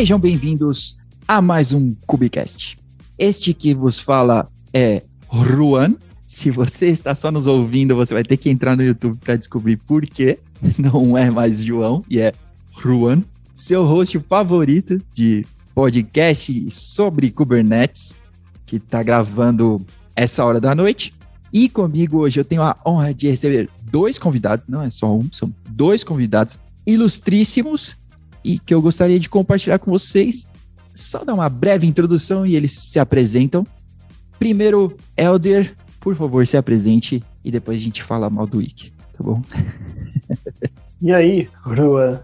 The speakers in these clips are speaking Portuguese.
Sejam bem-vindos a mais um Cubicast. Este que vos fala é Juan. Se você está só nos ouvindo, você vai ter que entrar no YouTube para descobrir por quê. Não é mais João e é Juan, seu host favorito de podcast sobre Kubernetes, que está gravando essa hora da noite. E comigo hoje eu tenho a honra de receber dois convidados, não é só um, são dois convidados ilustríssimos e que eu gostaria de compartilhar com vocês. Só dar uma breve introdução e eles se apresentam. Primeiro, Elder, por favor, se apresente e depois a gente fala mal do Wiki, tá bom? E aí, Rua?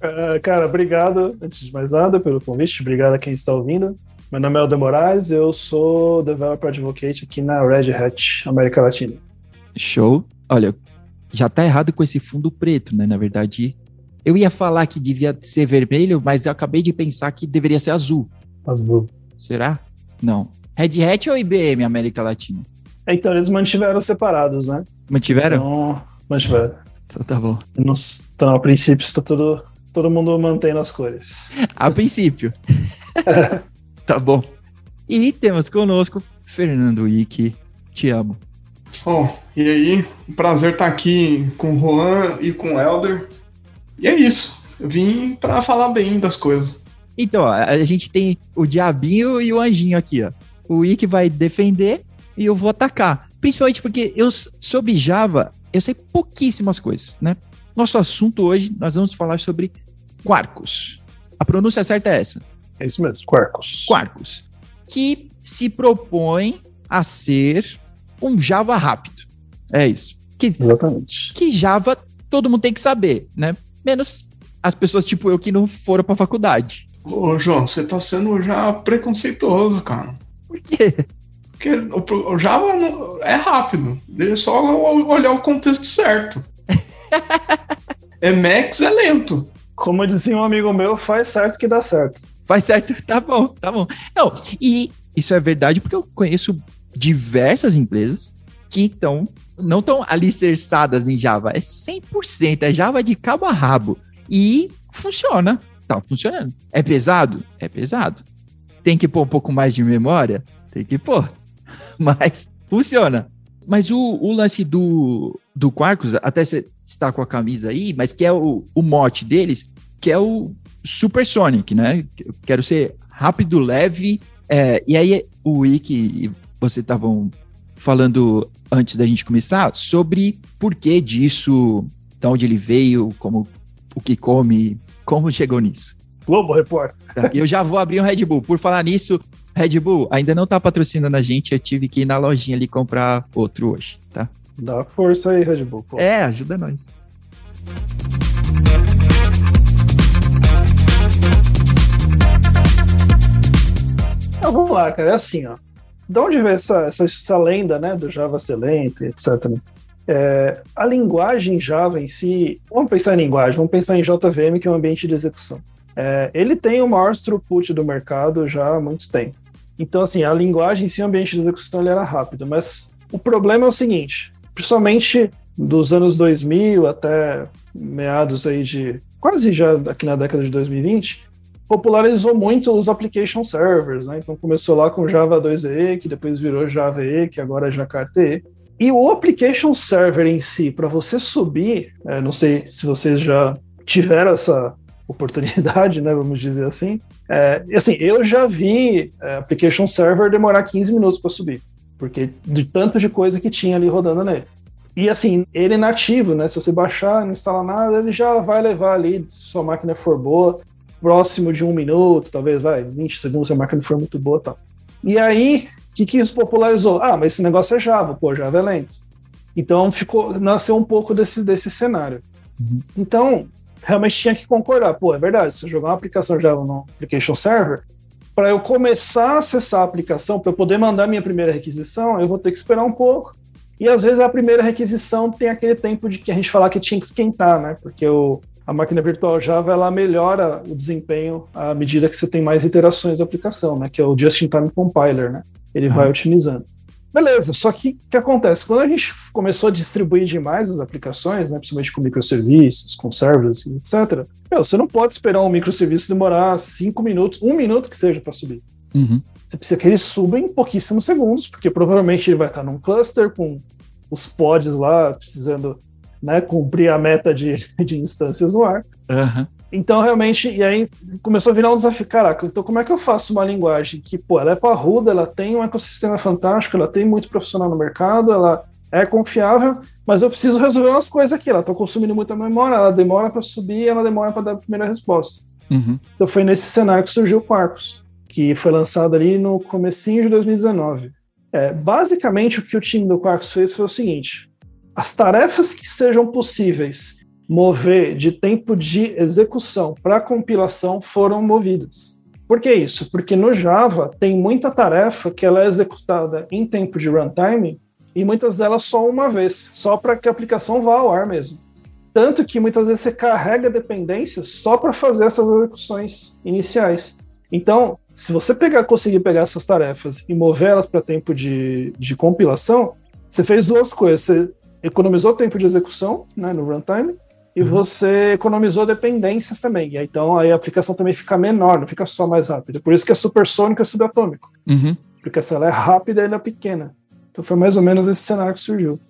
uh, cara, obrigado, antes de mais nada, pelo convite. Obrigado a quem está ouvindo. Meu nome é Elder Moraes, eu sou Developer Advocate aqui na Red Hat América Latina. Show. Olha, já tá errado com esse fundo preto, né? Na verdade, eu ia falar que devia ser vermelho, mas eu acabei de pensar que deveria ser azul. Azul. Será? Não. Red Hat ou IBM América Latina? Então, eles mantiveram separados, né? Mantiveram? Então, mantiveram. Então tá bom. Então, a princípio, está tudo, todo mundo mantendo as cores. A princípio. tá bom. E temos conosco Fernando Ike. Te amo. Bom, e aí? Um prazer estar aqui com o Juan e com o Elder. E é isso. Eu vim para falar bem das coisas. Então, ó, a gente tem o diabinho e o anjinho aqui, ó. O Ike vai defender e eu vou atacar. Principalmente porque eu, sobre Java, eu sei pouquíssimas coisas, né? Nosso assunto hoje, nós vamos falar sobre Quarkus. A pronúncia certa é essa. É isso mesmo, Quarkus. Quarkus. Que se propõe a ser um Java rápido. É isso. Que, Exatamente. que Java todo mundo tem que saber, né? Menos as pessoas tipo eu que não foram pra faculdade. Ô, João, você tá sendo já preconceituoso, cara. Por quê? Porque o, o Java é rápido. É só olhar o contexto certo. Emacs é lento. Como dizia um amigo meu, faz certo que dá certo. Faz certo, tá bom, tá bom. Não, e isso é verdade porque eu conheço diversas empresas que estão não estão alicerçadas em Java, é 100%, é Java de cabo a rabo. E funciona, tá funcionando. É pesado? É pesado. Tem que pôr um pouco mais de memória? Tem que pôr. Mas funciona. Mas o, o lance do, do Quarkus, até você está com a camisa aí, mas que é o, o mote deles, que é o Supersonic, né? Quero ser rápido, leve. é, e aí o Wiki e você estavam falando antes da gente começar sobre por que disso, de onde ele veio, como o que come, como chegou nisso. Globo Repórter. tá? E eu já vou abrir um Red Bull. Por falar nisso, Red Bull ainda não tá patrocinando a gente, eu tive que ir na lojinha ali comprar outro hoje, tá? Dá força aí, Red Bull. pô. É, ajuda nós. Então, vamos lá, cara. É assim, ó. De onde vem essa, essa, essa lenda, né, do Java ser lento, e etc. É, a linguagem Java em si, vamos pensar em linguagem, vamos pensar em JVM, que é um ambiente de execução. É, ele tem o maior throughput do mercado já há muito tempo. Então, assim, a linguagem em si, o ambiente de execução, ele era rápido, mas o problema é o seguinte, principalmente dos anos 2000 até meados aí de, quase já aqui na década de 2020, popularizou muito os application servers, né? Então começou lá com Java 2EE, que depois virou Java EE, que agora é Jakarta EE. E o application server em si, para você subir, é, não sei se vocês já tiveram essa oportunidade, né? Vamos dizer assim. É, e assim, eu já vi é, application server demorar 15 minutos para subir, porque de tanto de coisa que tinha ali rodando nele. E assim, ele é nativo, né? Se você baixar, não instalar nada, ele já vai levar ali, se sua máquina for boa, próximo de um minuto, talvez, vai, 20 segundos, se a máquina for muito boa tal. E aí, o que, que isso popularizou? Ah, mas esse negócio é Java, pô, Java é lento. Então ficou, nasceu um pouco desse, desse cenário. Uhum. Então, realmente tinha que concordar, pô, é verdade, se eu jogar uma aplicação Java no Application Server, para eu começar a acessar a aplicação, para eu poder mandar minha primeira requisição, eu vou ter que esperar um pouco. E às vezes a primeira requisição tem aquele tempo de que a gente falar que tinha que esquentar, né? Porque o, a máquina virtual Java ela melhora o desempenho à medida que você tem mais iterações da aplicação, né? Que é o Just-in-Time Compiler, né? Ele vai otimizando. Beleza, só que o que acontece? Quando a gente começou a distribuir demais as aplicações, né, principalmente com microserviços, com serverless, etc., meu, você não pode esperar um microserviço demorar cinco minutos, um minuto que seja para subir. Uhum. Você precisa que ele suba em pouquíssimos segundos, porque provavelmente ele vai estar num cluster com os pods lá precisando né, cumprir a meta de, de instâncias no ar. Uhum. Então, realmente, e aí começou a virar um desafio. Caraca, então como é que eu faço uma linguagem que, pô, ela é parruda, ela tem um ecossistema fantástico, ela tem muito profissional no mercado, ela é confiável, mas eu preciso resolver umas coisas aqui. Ela está consumindo muita memória, ela demora para subir, ela demora para dar a primeira resposta. Uhum. Então foi nesse cenário que surgiu o Quarkus, que foi lançado ali no comecinho de 2019. É, basicamente, o que o time do Quarkus fez foi o seguinte: as tarefas que sejam possíveis mover de tempo de execução para compilação foram movidas. Por que isso? Porque no Java tem muita tarefa que ela é executada em tempo de runtime e muitas delas só uma vez, só para que a aplicação vá ao ar mesmo. Tanto que muitas vezes você carrega dependências só para fazer essas execuções iniciais. Então, se você pegar, conseguir pegar essas tarefas e mover elas para tempo de, de compilação, você fez duas coisas. Você economizou tempo de execução né, no runtime e uhum. você economizou dependências também. E aí, então aí a aplicação também fica menor, não fica só mais rápida. Por isso que é supersônico e subatômico. Uhum. Porque se ela é rápida, ela é pequena. Então foi mais ou menos esse cenário que surgiu.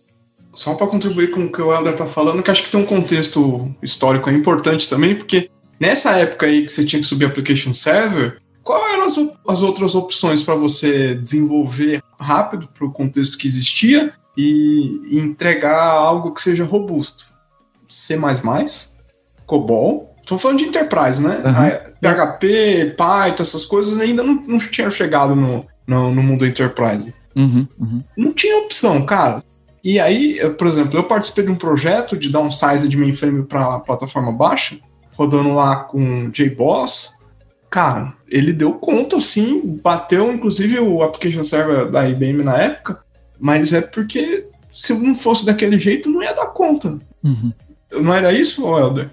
Só para contribuir com o que o Helder está falando, que acho que tem um contexto histórico importante também, porque nessa época aí que você tinha que subir application server, quais eram as, as outras opções para você desenvolver rápido para o contexto que existia e, e entregar algo que seja robusto? C++, COBOL. Estou falando de Enterprise, né? Uhum. PHP, Python, essas coisas ainda não, não tinham chegado no, no, no mundo Enterprise. Uhum, uhum. Não tinha opção, cara. E aí, por exemplo, eu participei de um projeto de downsize de mainframe para plataforma baixa, rodando lá com JBoss. Cara, ele deu conta, sim, bateu inclusive o application server da IBM na época, mas é porque se não fosse daquele jeito, não ia dar conta. Uhum. Não era isso, Helder?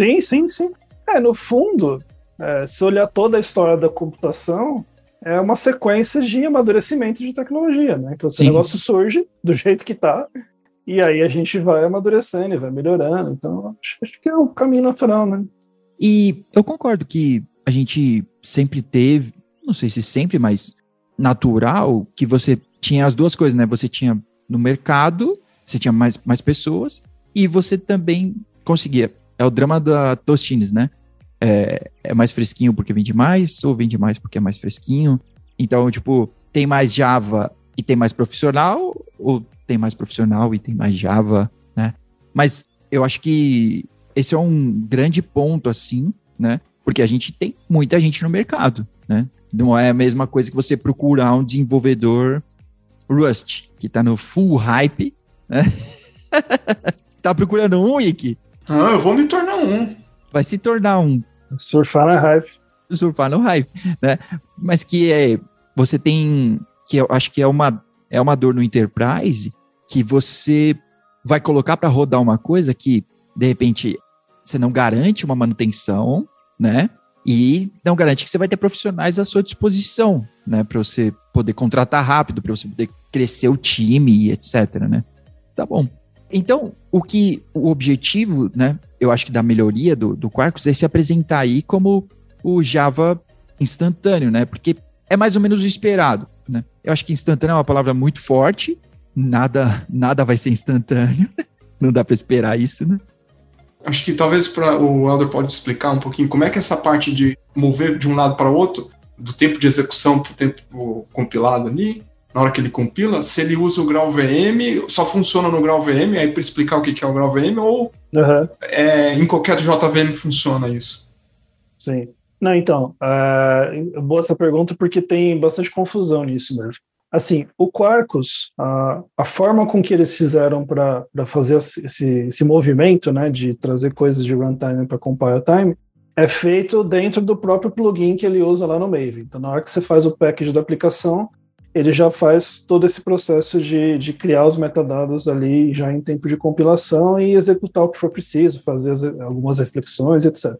Sim, sim, sim. É, no fundo, é, se olhar toda a história da computação, é uma sequência de amadurecimento de tecnologia, né? Então, esse negócio surge do jeito que tá, e aí a gente vai amadurecendo e vai melhorando. Então, acho, acho que é o um caminho natural, né? E eu concordo que a gente sempre teve, não sei se sempre, mas natural, que você tinha as duas coisas, né? Você tinha no mercado, você tinha mais, mais pessoas, e você também conseguia. É o drama da Tostines, né? É, é mais fresquinho porque vende mais, ou vende mais porque é mais fresquinho. Então, tipo, tem mais Java e tem mais profissional, ou tem mais profissional e tem mais Java, né? Mas eu acho que esse é um grande ponto, assim, né? Porque a gente tem muita gente no mercado, né? Não é a mesma coisa que você procurar um desenvolvedor Rust, que tá no full hype, né? Tá procurando um, Ike? Ah, eu vou me tornar um. Vai se tornar um. Surfar na hype. Surfar no hype, né? Mas que é, você tem, que eu acho que é uma, é uma dor no Enterprise, que você vai colocar para rodar uma coisa que, de repente, você não garante uma manutenção, né? E não garante que você vai ter profissionais à sua disposição, né? Para você poder contratar rápido, para você poder crescer o time e etc, né? Tá bom. Então, o que o objetivo, né, eu acho que da melhoria do, do Quarkus é se apresentar aí como o Java instantâneo, né? Porque é mais ou menos o esperado, né? Eu acho que instantâneo é uma palavra muito forte, nada nada vai ser instantâneo. Não dá para esperar isso, né? Acho que talvez para o Elder pode explicar um pouquinho como é que essa parte de mover de um lado para o outro, do tempo de execução para o tempo compilado ali, na hora que ele compila, se ele usa o grau VM, só funciona no grau VM, aí para explicar o que é o grau VM, ou uhum. é, em qualquer JVM funciona isso? Sim. Não, então, uh, boa essa pergunta porque tem bastante confusão nisso mesmo. Assim, o Quarkus, a, a forma com que eles fizeram para fazer esse, esse movimento, né, de trazer coisas de runtime para compile time, é feito dentro do próprio plugin que ele usa lá no Maven. Então, na hora que você faz o package da aplicação, ele já faz todo esse processo de, de criar os metadados ali já em tempo de compilação e executar o que for preciso, fazer as, algumas reflexões, etc.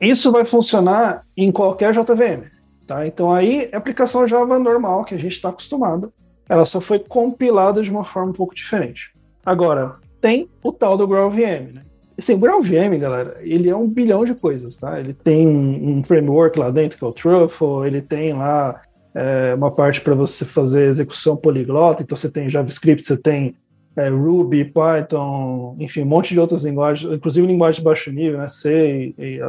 Isso vai funcionar em qualquer JVM. Tá? Então aí, aplicação Java normal, que a gente está acostumado. Ela só foi compilada de uma forma um pouco diferente. Agora, tem o tal do GraalVM, né? Assim, o GraalVM, galera, ele é um bilhão de coisas, tá? Ele tem um, framework lá dentro que é o Truffle, ele tem lá é, uma parte para você fazer execução poliglota, então você tem JavaScript, você tem é, Ruby, Python, enfim, um monte de outras linguagens, inclusive linguagem de baixo nível, né? C e, e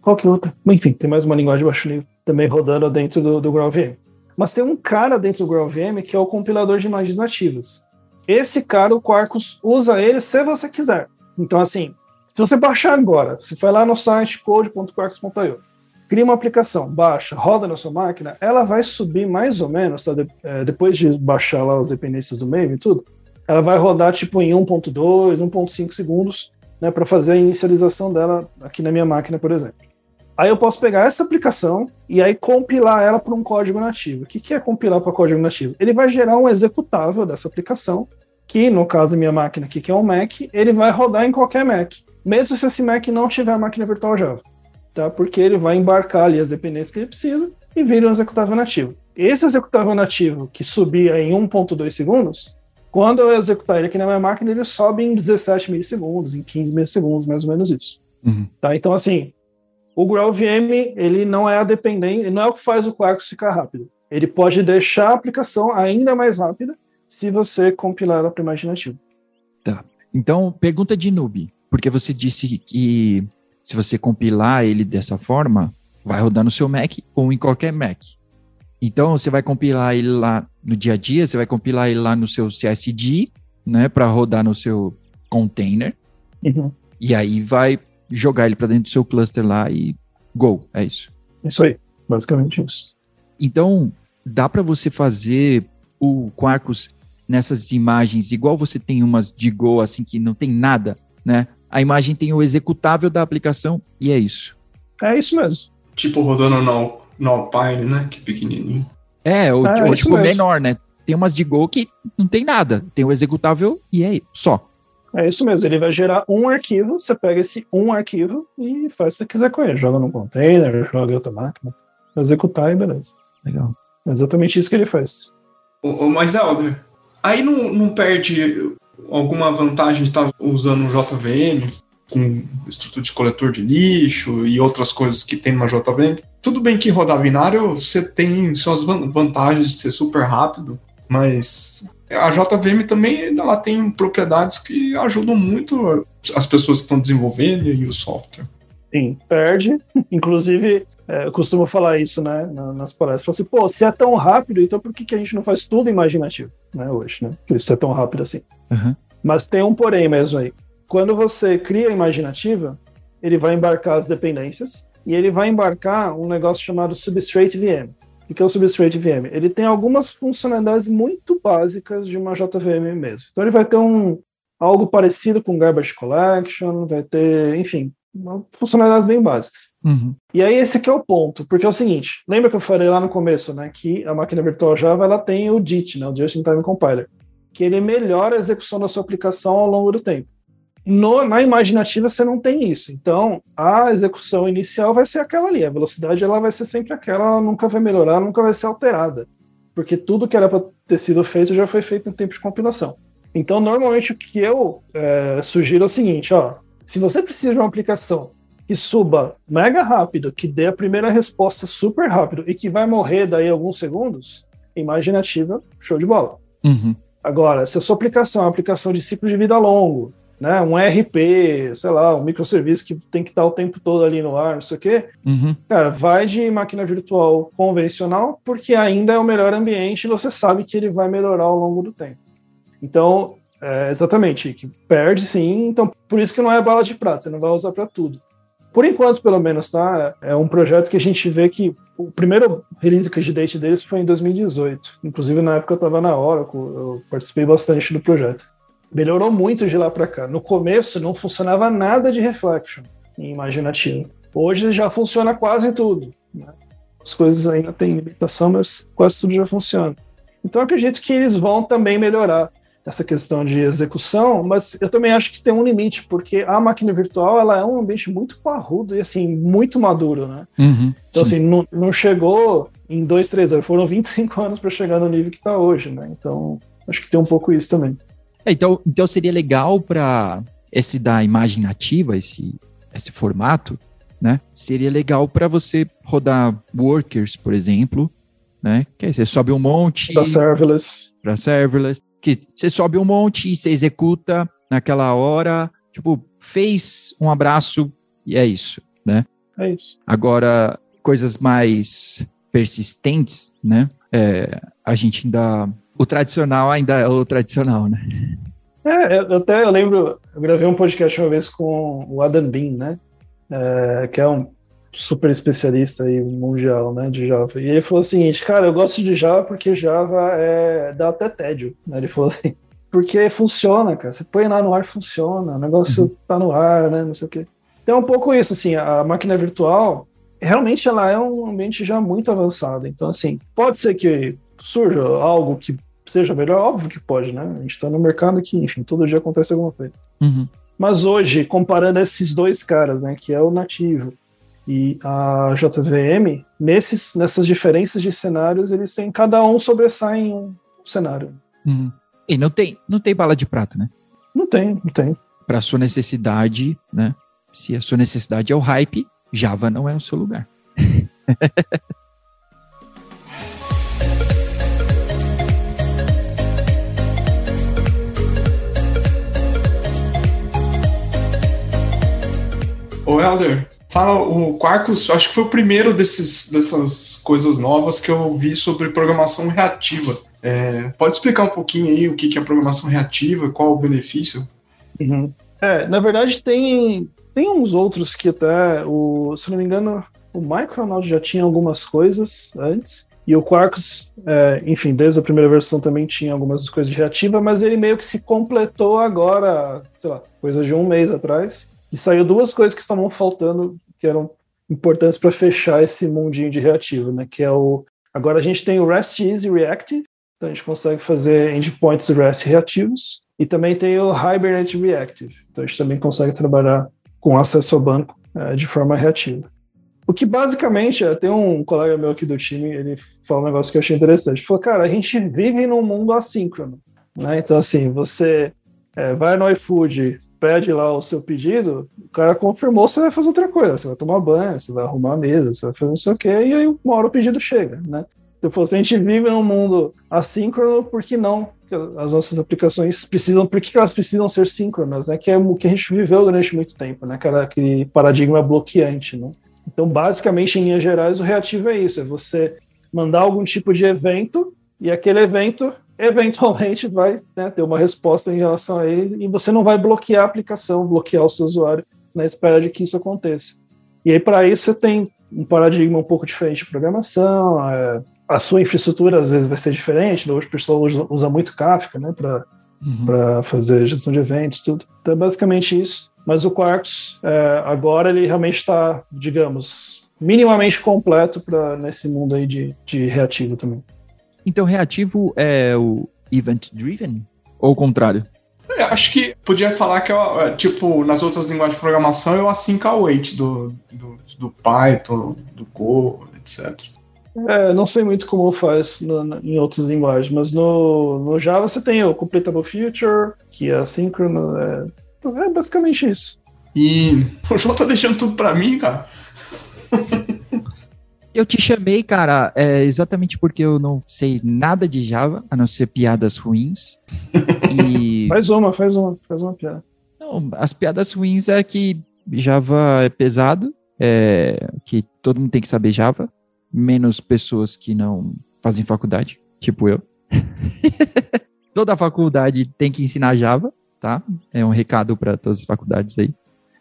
qual que é outra? Enfim, tem mais uma linguagem de baixo nível também rodando dentro do, do GraalVM. Mas tem um cara dentro do GraalVM que é o compilador de imagens nativas. Esse cara, o Quarkus, usa ele se você quiser. Então, assim, se você baixar agora, você vai lá no site code.quarkus.io, cria uma aplicação, baixa, roda na sua máquina, ela vai subir mais ou menos, tá? De, é, depois de baixar lá as dependências do Maven e tudo, ela vai rodar tipo em 1.2, 1.5 segundos, né, para fazer a inicialização dela aqui na minha máquina, por exemplo. Aí eu posso pegar essa aplicação e aí compilar ela para um código nativo. O que, que é compilar para código nativo? Ele vai gerar um executável dessa aplicação, que no caso da minha máquina aqui, que é um Mac, ele vai rodar em qualquer Mac mesmo se esse Mac não tiver a máquina virtual Java, tá? Porque ele vai embarcar ali as dependências que ele precisa e vira um executável nativo. Esse executável nativo que subia em 1.2 segundos, quando eu executar ele aqui na minha máquina, ele sobe em 17 milissegundos, em 15 milissegundos, mais ou menos isso. Uhum. Tá? Então, assim, o GraalVM, ele não é a dependência, não é o que faz o Quarkus ficar rápido. Ele pode deixar a aplicação ainda mais rápida se você compilar ela para imaginativo. Tá. Então, pergunta de noob. Porque você disse que se você compilar ele dessa forma, vai rodar no seu Mac ou em qualquer Mac. Então você vai compilar ele lá no dia a dia, você vai compilar ele lá no seu CSD, né, para rodar no seu container. Uhum. E aí vai jogar ele para dentro do seu cluster lá e go, é isso. Isso aí, basicamente isso. Então, dá para você fazer o Quarkus nessas imagens igual você tem umas de Go assim que não tem nada, né? A imagem tem o executável da aplicação e é isso. É isso mesmo. Tipo rodando no, no Alpine, né? Que pequenininho. É, ou, é, ou tipo mesmo. menor, né? Tem umas de Go que não tem nada. Tem o executável e é só. É isso mesmo, ele vai gerar um arquivo, você pega esse um arquivo e faz o que você quiser com ele. Joga num container, joga em outra máquina, executar e beleza. Legal. É exatamente isso que ele faz. O, o, mas, Helder, aí não, não perde alguma vantagem de estar usando um JVM com estrutura de coletor de lixo e outras coisas que tem uma JVM. Tudo bem que rodar binário você tem suas vantagens de ser super rápido, mas a JVM também ela tem propriedades que ajudam muito as pessoas que estão desenvolvendo e o software. Sim, perde. Inclusive, é, eu costumo falar isso, né, nas palestras. Falo assim, pô, se é tão rápido, então por que, que a gente não faz tudo imaginativo, né, hoje, né? Isso é tão rápido assim. Uhum. Mas tem um porém mesmo aí. Quando você cria a imaginativa, ele vai embarcar as dependências e ele vai embarcar um negócio chamado Substrate VM. O que é o Substrate VM? Ele tem algumas funcionalidades muito básicas de uma JVM mesmo. Então ele vai ter um algo parecido com Garbage Collection, vai ter, enfim, funcionalidades bem básicas. Uhum. E aí esse aqui é o ponto, porque é o seguinte, lembra que eu falei lá no começo, né, que a máquina virtual Java ela tem o JIT, né, o Just in Time Compiler, que ele melhora a execução da sua aplicação ao longo do tempo. No, na imaginativa você não tem isso. Então, a execução inicial vai ser aquela ali, a velocidade ela vai ser sempre aquela, ela nunca vai melhorar, nunca vai ser alterada, porque tudo que era para ter sido feito já foi feito em tempo de compilação. Então, normalmente o que eu é, sugiro é o seguinte, ó, se você precisa de uma aplicação que suba mega rápido, que dê a primeira resposta super rápido e que vai morrer daí alguns segundos, imaginativa, show de bola. Uhum. Agora, se a sua aplicação é uma aplicação de ciclo de vida longo, né, um RP, sei lá, um microserviço que tem que estar o tempo todo ali no ar, não sei o quê, uhum. cara, vai de máquina virtual convencional, porque ainda é o melhor ambiente e você sabe que ele vai melhorar ao longo do tempo. Então, é, exatamente, que perde sim, então por isso que não é bala de prata, você não vai usar para tudo. Por enquanto, pelo menos, tá? É um projeto que a gente vê que o primeiro release candidate deles foi em 2018. Inclusive, na época eu estava na Oracle, eu participei bastante do projeto. Melhorou muito de lá para cá. No começo não funcionava nada de reflection em imaginativo. Hoje já funciona quase tudo. Né? As coisas ainda têm limitação, mas quase tudo já funciona. Então acredito que eles vão também melhorar essa questão de execução, mas eu também acho que tem um limite, porque a máquina virtual ela é um ambiente muito parrudo e assim, muito maduro, né? Uhum, então, sim. assim, não, não chegou em dois, três anos. Foram 25 anos para chegar no nível que está hoje, né? Então, acho que tem um pouco isso também. É, então, então seria legal para esse da imagem nativa, esse, esse formato, né? Seria legal para você rodar workers, por exemplo, né? Que aí você sobe um monte para serverless, para serverless, que você sobe um monte e você executa naquela hora, tipo, fez um abraço e é isso, né? É isso. Agora, coisas mais persistentes, né? É, a gente ainda. O tradicional ainda é o tradicional, né? É, eu, até eu lembro, eu gravei um podcast uma vez com o Adam Bean, né? É, que é um super especialista aí mundial, né, de Java. E ele falou o seguinte, cara, eu gosto de Java porque Java é dá até tédio, né? Ele falou assim, porque funciona, cara. Você põe lá no ar, funciona. O negócio uhum. tá no ar, né? Não sei o quê. Então, é um pouco isso, assim, a máquina virtual, realmente ela é um ambiente já muito avançado. Então, assim, pode ser que surja algo que seja melhor, óbvio que pode, né? A gente está no mercado que, enfim, todo dia acontece alguma coisa. Uhum. Mas hoje, comparando esses dois caras, né, que é o nativo e a JVM, nesses, nessas diferenças de cenários, eles têm, cada um sobressai em um cenário. Uhum. E não tem, não tem bala de prata, né? Não tem, não tem. Para sua necessidade, né? Se a sua necessidade é o hype, Java não é o seu lugar. Ô Helder, fala o Quarkus, acho que foi o primeiro desses, dessas coisas novas que eu vi sobre programação reativa. É, pode explicar um pouquinho aí o que é programação reativa, qual o benefício? Uhum. É, na verdade tem, tem uns outros que até, o, se não me engano, o Micronaut já tinha algumas coisas antes, e o Quarkus, é, enfim, desde a primeira versão também tinha algumas coisas de reativa, mas ele meio que se completou agora, sei lá, coisa de um mês atrás, e saiu duas coisas que estavam faltando, que eram importantes para fechar esse mundinho de reativo, né? Que é o. Agora a gente tem o REST Easy Reactive, então a gente consegue fazer endpoints REST reativos, e também tem o Hibernate Reactive, então a gente também consegue trabalhar com acesso ao banco é, de forma reativa. O que basicamente, é, tem um colega meu aqui do time, ele fala um negócio que eu achei interessante. Ele falou, cara, a gente vive num mundo assíncrono, né? Então, assim, você é, vai no iFood, pede lá o seu pedido, o cara confirmou, você vai fazer outra coisa, você vai tomar banho, você vai arrumar a mesa, você vai fazer não sei o quê, e aí uma hora o pedido chega, né? Então, se a gente vive num mundo assíncrono, por que não? As nossas aplicações precisam, por que elas precisam ser síncronas, né? Que é o que a gente viveu durante muito tempo, né? Aquela, aquele paradigma bloqueante, né? Então, basicamente, em linhas gerais, o reativo é isso: é você mandar algum tipo de evento e aquele evento eventualmente vai né, ter uma resposta em relação a ele e você não vai bloquear a aplicação, bloquear o seu usuário na espera de que isso aconteça. E aí, para isso, você tem um paradigma um pouco diferente de programação, é, a sua infraestrutura às vezes vai ser diferente, hoje o pessoal usa, usa muito Kafka né, para uhum. fazer gestão de eventos, tudo. Então, é basicamente isso. Mas o Quarks, é, agora, ele realmente está, digamos, minimamente completo para nesse mundo aí de, de reativo também. Então, reativo é o event driven? Ou o contrário? Eu acho que podia falar que, é, tipo, nas outras linguagens de programação é o async await do, do, do Python, do Go, etc. É, não sei muito como faz no, em outras linguagens, mas no, no Java você tem o Completable Future, que é assíncrono, é, é basicamente isso. E o João tá deixando tudo pra mim, cara. Eu te chamei, cara, é, exatamente porque eu não sei nada de Java, a não ser piadas ruins. e... Faz uma, faz uma, faz uma piada. Não, as piadas ruins é que Java é pesado, é, que todo mundo tem que saber Java, menos pessoas que não fazem faculdade, tipo eu. Toda faculdade tem que ensinar Java, tá? É um recado para todas as faculdades aí.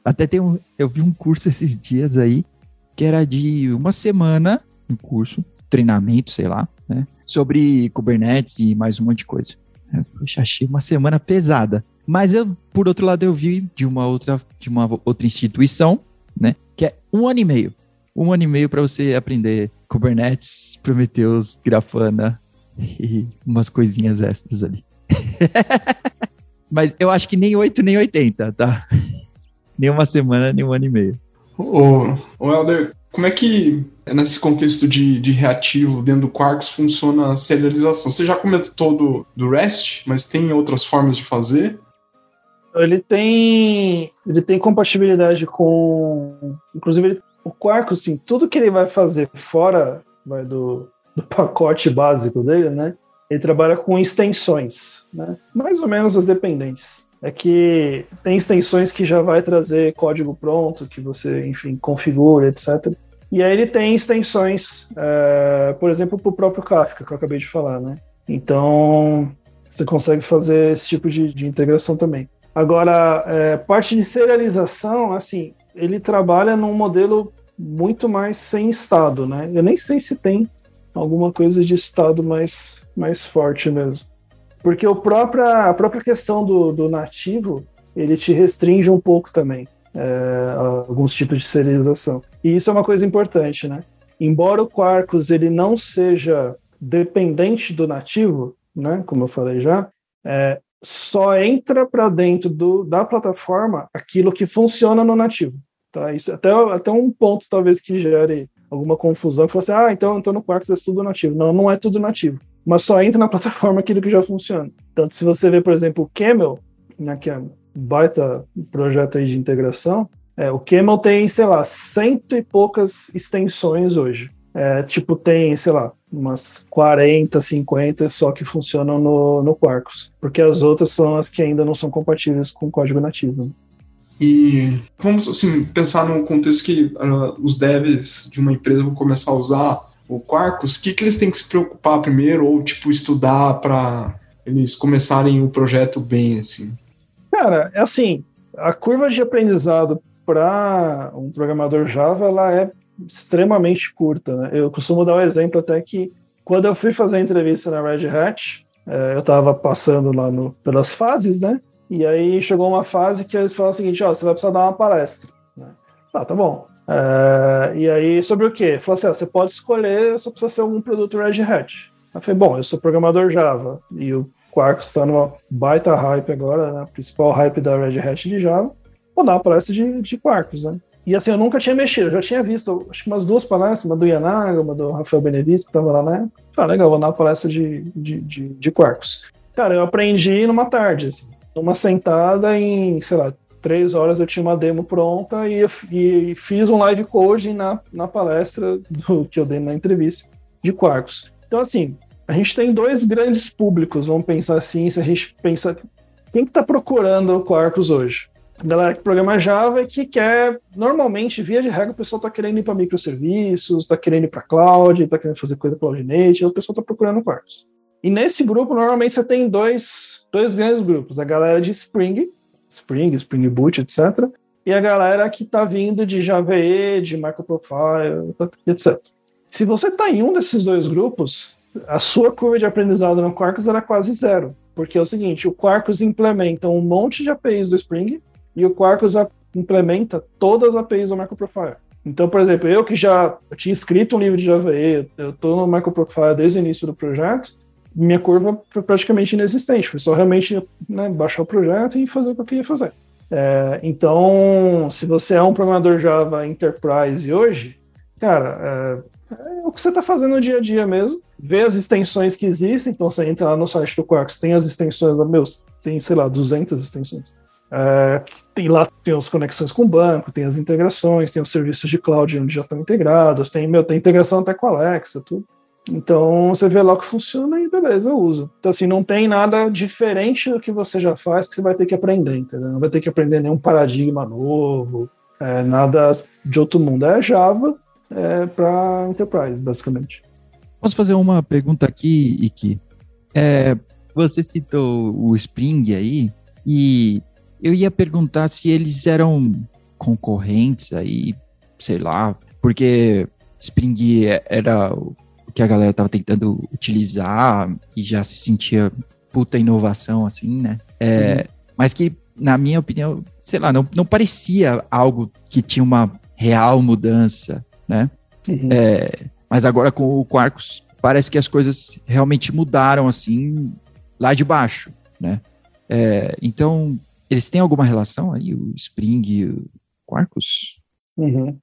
Até tem um, eu vi um curso esses dias aí que era de uma semana, um curso, treinamento, sei lá, né? Sobre Kubernetes e mais um monte de coisa. Poxa, achei uma semana pesada. Mas eu, por outro lado, eu vi de uma outra, de uma outra instituição, né? Que é um ano e meio. Um ano e meio para você aprender Kubernetes, Prometheus, Grafana e umas coisinhas extras ali. Mas eu acho que nem 8, nem 80, tá? nem uma semana, nem um ano e meio. Ô, ô Helder, como é que nesse contexto de, de reativo dentro do Quarks funciona a serialização. Você já comentou do, do REST, mas tem outras formas de fazer? Ele tem, ele tem compatibilidade com, inclusive ele, o Quarkus, assim, tudo que ele vai fazer fora vai, do, do pacote básico dele, né? Ele trabalha com extensões, né? Mais ou menos as dependentes. É que tem extensões que já vai trazer código pronto, que você, enfim, configura, etc. E aí ele tem extensões, é, por exemplo, para o próprio Kafka, que eu acabei de falar, né? Então, você consegue fazer esse tipo de, de integração também. Agora, é, parte de serialização, assim, ele trabalha num modelo muito mais sem estado, né? Eu nem sei se tem alguma coisa de estado mais, mais forte mesmo. Porque o própria, a própria questão do, do nativo, ele te restringe um pouco também é, alguns tipos de serialização. E isso é uma coisa importante, né? Embora o Quarkus ele não seja dependente do nativo, né, como eu falei já, é, só entra para dentro do, da plataforma aquilo que funciona no nativo. Tá? Isso até, até um ponto talvez que gere alguma confusão, que você, assim, ah, então, então no Quarkus é tudo nativo. Não, não é tudo nativo. Mas só entra na plataforma aquilo que já funciona. Tanto se você vê, por exemplo, o Camel, né, que é um baita projeto aí de integração, é, o Camel tem, sei lá, cento e poucas extensões hoje. É, tipo, tem, sei lá, umas 40, 50 só que funcionam no, no Quarkus, porque as outras são as que ainda não são compatíveis com código nativo. E vamos assim, pensar no contexto que uh, os devs de uma empresa vão começar a usar o Quarkus, o que, que eles têm que se preocupar primeiro ou tipo estudar para eles começarem o projeto bem assim? Cara, é assim, a curva de aprendizado para um programador Java ela é extremamente curta. Né? Eu costumo dar o um exemplo até que quando eu fui fazer a entrevista na Red Hat, é, eu estava passando lá no, pelas fases, né? E aí chegou uma fase que eles falaram o seguinte: ó, você vai precisar dar uma palestra. Né? Ah, tá bom. É, e aí, sobre o quê? Falou assim: ó, você pode escolher, só precisa ser algum produto Red Hat. Eu falei: bom, eu sou programador Java e o Quarkus está numa baita hype agora, né? principal hype da Red Hat de Java. Vou dar uma palestra de, de Quarkus, né? E assim, eu nunca tinha mexido, eu já tinha visto, acho que umas duas palestras, uma do Yanaga, uma do Rafael Benevides, que estava lá né? Ah, legal, vou dar uma palestra de, de, de, de Quarkus. Cara, eu aprendi numa tarde, assim, numa sentada em, sei lá, três horas eu tinha uma demo pronta e, e fiz um live coding na, na palestra do, que eu dei na entrevista de Quarkus. Então, assim, a gente tem dois grandes públicos, vamos pensar assim, se a gente pensa. Quem que está procurando o Quarkus hoje? A galera que programa Java e que quer, normalmente, via de regra, o pessoal está querendo ir para microserviços, está querendo ir para cloud, está querendo fazer coisa cloud native, o pessoal está procurando Quarkus. E nesse grupo, normalmente, você tem dois, dois grandes grupos. A galera de Spring, Spring, Spring Boot, etc. E a galera que está vindo de Java E, de Microprofile, etc. Se você está em um desses dois grupos, a sua curva de aprendizado no Quarkus era quase zero. Porque é o seguinte, o Quarkus implementa um monte de APIs do Spring e o Quarkus implementa todas as APIs do Microprofile. Então, por exemplo, eu que já tinha escrito um livro de Java E, eu estou no Microprofile desde o início do projeto, minha curva foi praticamente inexistente. Foi só realmente né, baixar o projeto e fazer o que eu queria fazer. É, então, se você é um programador Java Enterprise hoje, cara, é, é o que você está fazendo no dia a dia mesmo. Ver as extensões que existem. Então, você entra lá no site do Quarks, tem as extensões, meus, tem, sei lá, 200 extensões. É, tem lá tem as conexões com o banco, tem as integrações, tem os serviços de cloud onde já estão integrados, tem, meu, tem integração até com a Alexa, tudo. Então você vê lá que funciona e beleza, eu uso. Então, assim, não tem nada diferente do que você já faz que você vai ter que aprender, entendeu? Não vai ter que aprender nenhum paradigma novo, é, nada de outro mundo. É Java é, para Enterprise, basicamente. Posso fazer uma pergunta aqui, Iki? É, você citou o Spring aí, e eu ia perguntar se eles eram concorrentes aí, sei lá, porque Spring era que a galera tava tentando utilizar e já se sentia puta inovação, assim, né? É, uhum. Mas que, na minha opinião, sei lá, não, não parecia algo que tinha uma real mudança, né? Uhum. É, mas agora com o Quarkus, parece que as coisas realmente mudaram, assim, lá de baixo, né? É, então, eles têm alguma relação aí, o Spring e o Quarkus? Uhum.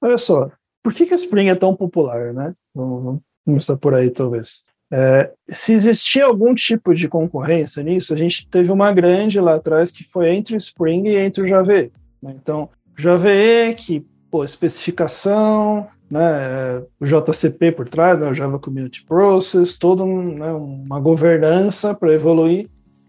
Olha só, por que, que o Spring é tão popular, né? Vamos, vamos começar por aí, talvez. É, se existia algum tipo de concorrência nisso, a gente teve uma grande lá atrás que foi entre o Spring e entre o Java. Né? Então, JVE, que, pô, especificação, né, o JCP por trás, né, o Java Community Process, toda um, né, uma governança para evoluir.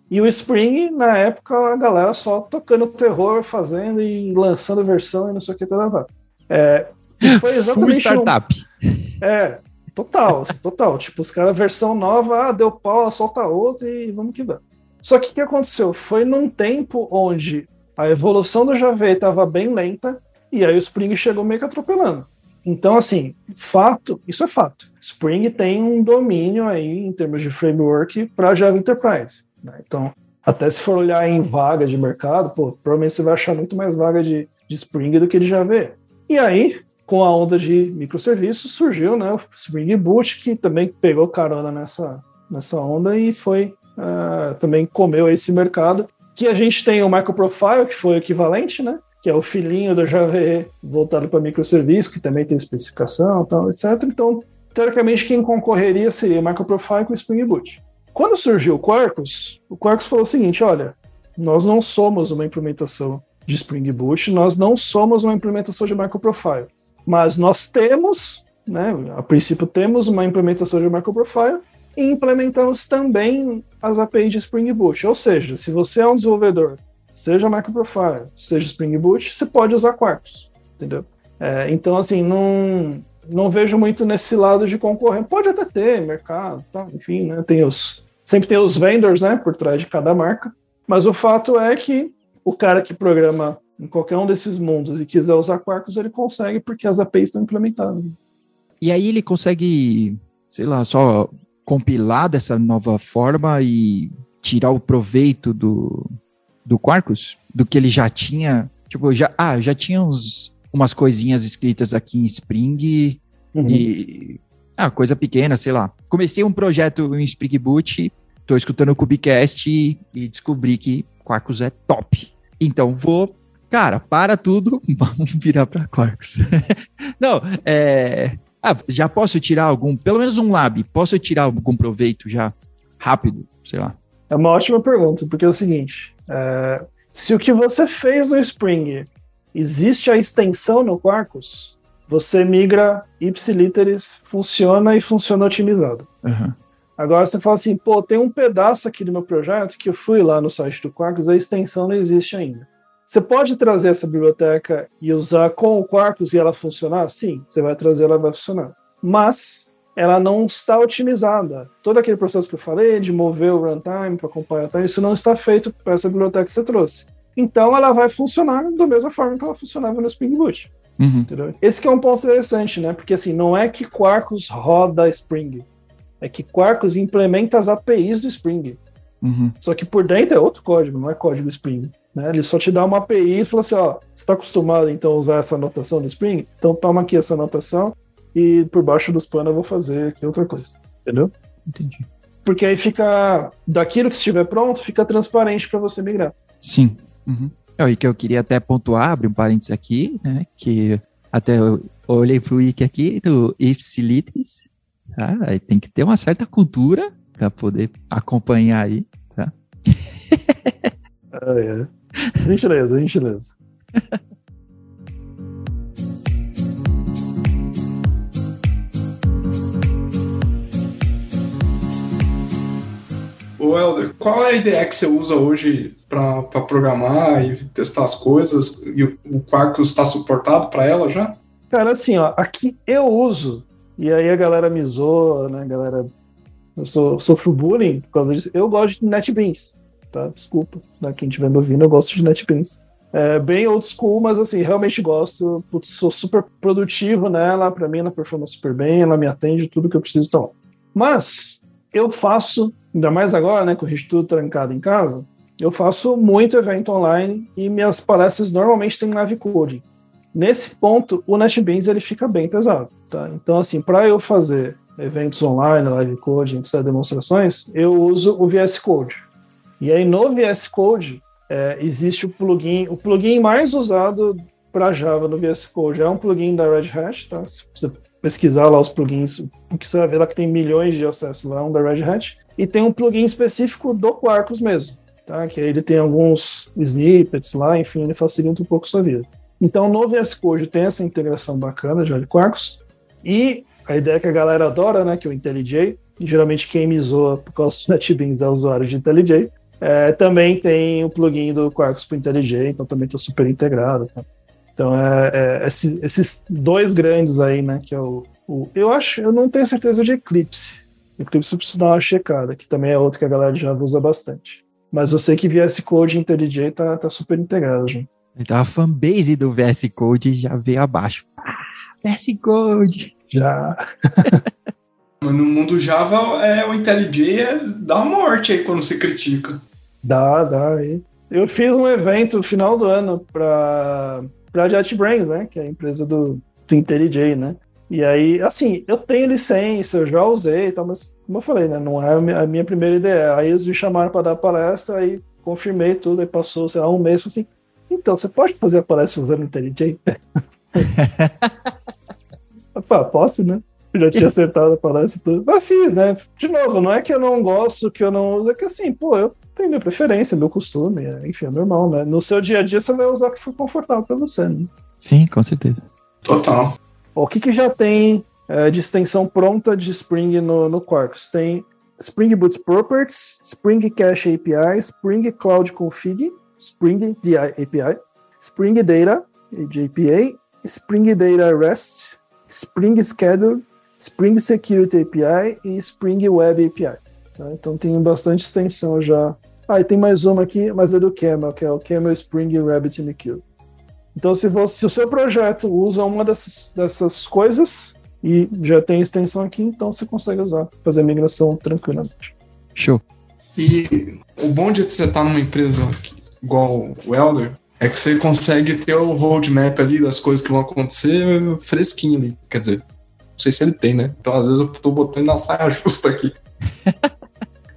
E o Spring, na época, a galera só tocando terror, fazendo e lançando versão e não sei o que, tal, tal. É, e foi exatamente. Full startup. Um, é, total, total. Tipo, os caras, versão nova, ah, deu pau, solta outra e vamos que vamos. Só que o que aconteceu? Foi num tempo onde a evolução do Java estava bem lenta e aí o Spring chegou meio que atropelando. Então, assim, fato, isso é fato. Spring tem um domínio aí em termos de framework para Java Enterprise. Né? Então, até se for olhar em vaga de mercado, pô, provavelmente você vai achar muito mais vaga de, de Spring do que de Java. E aí, com a onda de microserviços, surgiu né, o Spring Boot, que também pegou carona nessa, nessa onda e foi uh, também comeu esse mercado. Que a gente tem o Microprofile, que foi o equivalente, né? que é o filhinho do Java voltado para microserviço, que também tem especificação, tal, etc. Então, teoricamente, quem concorreria seria o Microprofile com o Spring Boot. Quando surgiu o Quarkus, o Quarkus falou o seguinte: olha, nós não somos uma implementação de Spring Boot, nós não somos uma implementação de Microprofile, mas nós temos, né, a princípio temos uma implementação de Microprofile e implementamos também as APIs de Spring Boot. Ou seja, se você é um desenvolvedor seja Microprofile, seja Spring Boot, você pode usar Quarkus, entendeu? É, então, assim, não, não vejo muito nesse lado de concorrência. Pode até ter mercado, tá? enfim, né? Tem os, sempre tem os vendors, né, por trás de cada marca, mas o fato é que o cara que programa em qualquer um desses mundos e quiser usar Quarkus, ele consegue porque as APIs estão implementadas. E aí ele consegue, sei lá, só compilar dessa nova forma e tirar o proveito do, do Quarkus, do que ele já tinha. Tipo, já, ah, já tinha uns, umas coisinhas escritas aqui em Spring uhum. e. Ah, coisa pequena, sei lá. Comecei um projeto em Spring Boot, tô escutando o Cubicast e, e descobri que Quarkus é top. Então vou cara, para tudo, vamos virar para Quarkus. Não, é. Ah, já posso tirar algum, pelo menos um lab, posso tirar algum proveito já rápido, sei lá. É uma ótima pergunta, porque é o seguinte: é, se o que você fez no Spring existe a extensão no Quarkus, você migra ipsiliteris, funciona e funciona otimizado. Uhum. Agora você fala assim, pô, tem um pedaço aqui do meu projeto que eu fui lá no site do Quarkus, a extensão não existe ainda. Você pode trazer essa biblioteca e usar com o Quarkus e ela funcionar? Sim, você vai trazer, ela vai funcionar. Mas ela não está otimizada. Todo aquele processo que eu falei de mover o runtime para acompanhar, tá, isso não está feito para essa biblioteca que você trouxe. Então ela vai funcionar da mesma forma que ela funcionava no Spring Boot. Uhum. Esse é um ponto interessante, né? Porque assim, não é que Quarkus roda Spring, é que Quarkus implementa as APIs do Spring. Uhum. Só que por dentro é outro código, não é código Spring. Né? Ele só te dá uma API e fala assim: ó, você está acostumado então a usar essa anotação do Spring? Então toma aqui essa anotação e por baixo dos panos eu vou fazer aqui outra coisa. Entendeu? Entendi. Porque aí fica. Daquilo que estiver pronto, fica transparente para você migrar. Sim. Uhum. E que eu queria até pontuar, abrir um parênteses aqui, né? Que até eu olhei pro wiki aqui do Ipsilitris. Tá? Aí tem que ter uma certa cultura para poder acompanhar aí? ah, é. Gentileza, gentileza. Ô, Helder, qual é a ideia que você usa hoje para programar e testar as coisas? E o, o Quarkus está suportado para ela já? Cara, assim, ó, aqui eu uso, e aí a galera me zoa, né, galera? Eu sou, sofro bullying por causa disso. Eu gosto de NetBeans, tá? Desculpa, né, quem estiver me ouvindo, eu gosto de NetBeans. É bem old school, mas assim, realmente gosto. Putz, sou super produtivo nela, para mim ela performa super bem, ela me atende tudo que eu preciso. Então, mas eu faço, ainda mais agora, né, com o tudo trancado em casa, eu faço muito evento online e minhas palestras normalmente têm live coding. Nesse ponto, o NetBeans ele fica bem pesado, tá? Então, assim, para eu fazer eventos online, live coding, etc., demonstrações, eu uso o VS Code. E aí, no VS Code, é, existe o plugin, o plugin mais usado para Java no VS Code é um plugin da Red Hat, tá? Se você pesquisar lá os plugins, o que você vai ver lá que tem milhões de acessos lá, é um da Red Hat. E tem um plugin específico do Quarkus mesmo, tá? Que aí ele tem alguns snippets lá, enfim, ele facilita um pouco a sua vida. Então, no VS Code tem essa integração bacana já de Quarkus. E a ideia que a galera adora, né, que é o IntelliJ, geralmente quem me zoa por causa do NetBeans é usuário de IntelliJ, é, também tem o plugin do Quarkus para IntelliJ, então também está super integrado. Tá? Então, é, é esse, esses dois grandes aí, né, que é o, o, Eu acho, eu não tenho certeza de Eclipse. Eclipse eu preciso dar uma checada, que também é outro que a galera já usa bastante. Mas eu sei que VS Code e IntelliJ tá, tá super integrado, gente. Então a fanbase do VS Code já veio abaixo. Ah, VS Code! Já. no mundo Java, é, o IntelliJ é, dá morte aí quando se critica. Dá, dá. Eu fiz um evento no final do ano para para JetBrains, né? Que é a empresa do, do IntelliJ, né? E aí, assim, eu tenho licença, eu já usei e tal, mas como eu falei, né? Não é a minha primeira ideia. Aí eles me chamaram para dar palestra, aí confirmei tudo, aí passou, sei lá, um mês, assim, então, você pode fazer a palestra usando o IntelliJ? Opa, posso, né? Eu já tinha acertado a palestra e tudo. Mas fiz, né? De novo, não é que eu não gosto, que eu não uso, é que assim, pô, eu tenho minha preferência, meu costume, é, enfim, é normal, né? No seu dia a dia você vai usar o que for confortável para você, né? Sim, com certeza. Total. O que, que já tem é, de extensão pronta de Spring no, no Quarkus? Tem Spring Boot Properties, Spring Cache API, Spring Cloud Config, Spring API, Spring Data JPA, Spring Data REST, Spring Schedule, Spring Security API e Spring Web API. Tá? Então tem bastante extensão já. Ah, e tem mais uma aqui, mas é do Camel, que é o Camel Spring RabbitMQ. Então, se, você, se o seu projeto usa uma dessas, dessas coisas e já tem extensão aqui, então você consegue usar, fazer a migração tranquilamente. Show. E o bom de você estar numa empresa igual o Elder é que você consegue ter o roadmap ali das coisas que vão acontecer fresquinho ali. Quer dizer, não sei se ele tem, né? Então às vezes eu tô botando na saia justa aqui.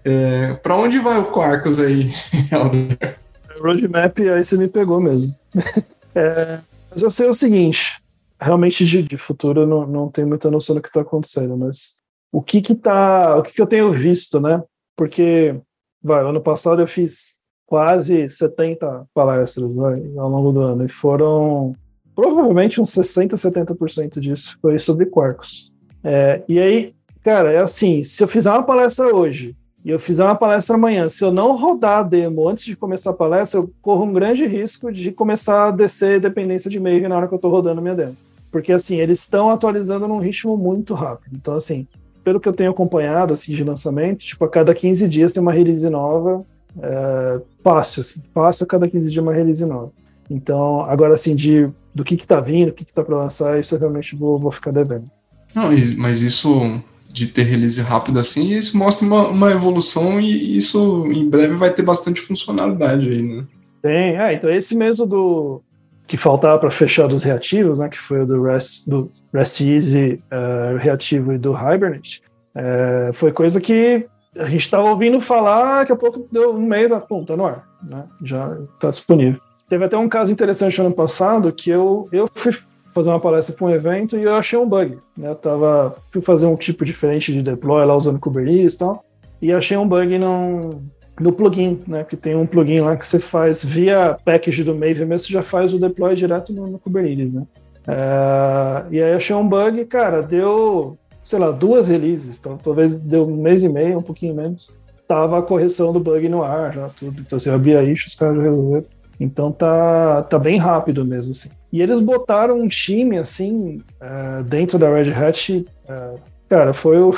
é, pra onde vai o Quarkus aí, Elder? Roadmap, aí você me pegou mesmo. é, mas eu sei o seguinte, realmente de, de futuro eu não, não tenho muita noção do que está acontecendo, mas o que que tá, o que que eu tenho visto, né? Porque, vai, ano passado eu fiz quase 70 palestras ao longo do ano, e foram provavelmente uns 60, 70% disso foi sobre quarks. É, e aí, cara, é assim, se eu fizer uma palestra hoje e eu fizer uma palestra amanhã, se eu não rodar a demo antes de começar a palestra, eu corro um grande risco de começar a descer dependência de e-mail na hora que eu estou rodando minha demo. Porque, assim, eles estão atualizando num ritmo muito rápido. Então, assim, pelo que eu tenho acompanhado, assim, de lançamento, tipo, a cada 15 dias tem uma release nova, é, fácil, assim, fácil a cada 15 dias uma release nova. Então, agora assim, de, do que que tá vindo, o que que tá para lançar, isso eu realmente vou, vou ficar devendo. Não, mas isso de ter release rápido assim, isso mostra uma, uma evolução e isso em breve vai ter bastante funcionalidade aí, né? Tem, é, então esse mesmo do que faltava para fechar dos reativos, né, que foi o do REST, do REST Easy uh, reativo e do Hibernate, uh, foi coisa que a gente estava ouvindo falar, daqui a pouco deu um mês, ah, pum, tá no ar, né? Já está disponível. Teve até um caso interessante no ano passado que eu, eu fui fazer uma palestra para um evento e eu achei um bug. Né? Eu tava, fui fazer um tipo diferente de deploy lá usando Kubernetes e tal, e achei um bug no, no plugin, né? Que tem um plugin lá que você faz via package do Maven, mesmo você já faz o deploy direto no, no Kubernetes, né? É, e aí achei um bug, cara, deu sei lá, duas releases, então talvez deu um mês e meio, um pouquinho menos. Tava a correção do bug no ar, já tudo. Então, assim, eu abri a issue, os caras resolveram. Então tá, tá bem rápido mesmo, assim. E eles botaram um time, assim, uh, dentro da Red Hat. Uh, cara, foi o.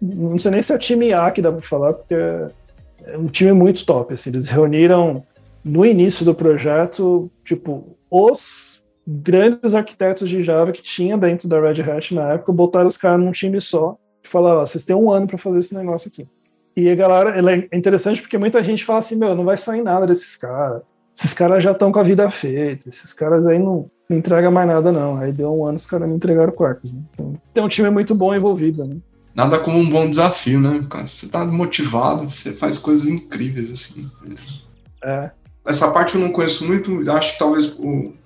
Não sei nem se é time A que dá pra falar, porque é um time muito top. Assim. Eles reuniram no início do projeto, tipo, os grandes arquitetos de Java que tinha dentro da Red Hat na época, botaram os caras num time só e falaram: vocês têm um ano para fazer esse negócio aqui. E a galera, é interessante porque muita gente fala assim: meu, não vai sair nada desses caras. Esses caras já estão com a vida feita, esses caras aí não, não entregam mais nada, não. Aí deu um ano os caras me entregaram quartos. Né? Então, tem um time muito bom envolvido, né? Nada como um bom desafio, né? Você tá motivado, você faz coisas incríveis, assim. É. essa parte eu não conheço muito, acho que talvez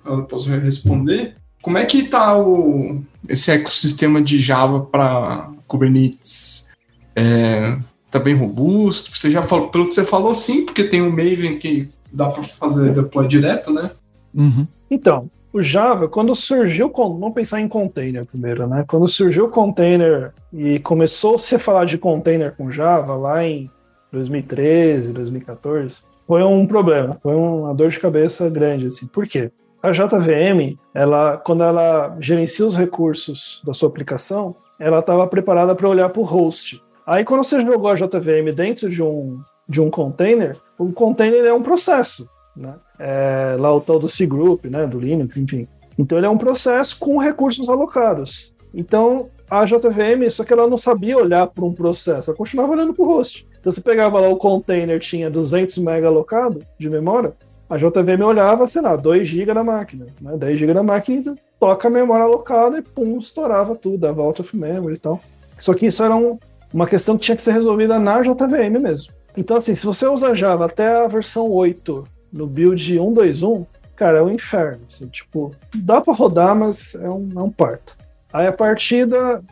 eu possa responder. Como é que está o, esse ecossistema de Java para Kubernetes? É, tá bem robusto? Você já falou, pelo que você falou, sim, porque tem o Maven que dá para fazer deploy direto, né? Uhum. Então, o Java, quando surgiu, vamos pensar em container primeiro, né? Quando surgiu o container e começou -se a falar de container com Java lá em 2013, 2014, foi um problema, foi uma dor de cabeça grande, assim. Por quê? A JVM, ela, quando ela gerencia os recursos da sua aplicação, ela estava preparada para olhar para o host. Aí, quando você jogou a JVM dentro de um, de um container, o container é um processo, né? É, lá o tal do cgroup, né, do Linux, enfim. Então ele é um processo com recursos alocados. Então a JVM, só que ela não sabia olhar para um processo, ela continuava olhando para o host. Então você pegava lá o container, tinha 200 MB alocado de memória, a JVM olhava, sei lá, 2 GB na máquina, né? 10 GB na máquina, toca a memória alocada e pum, estourava tudo, dava out of memory e tal. Só que isso era um, uma questão que tinha que ser resolvida na JVM mesmo. Então, assim, se você usa Java até a versão 8 no build 121, cara, é um inferno. Assim, tipo, dá para rodar, mas é um, é um parto. Aí a partir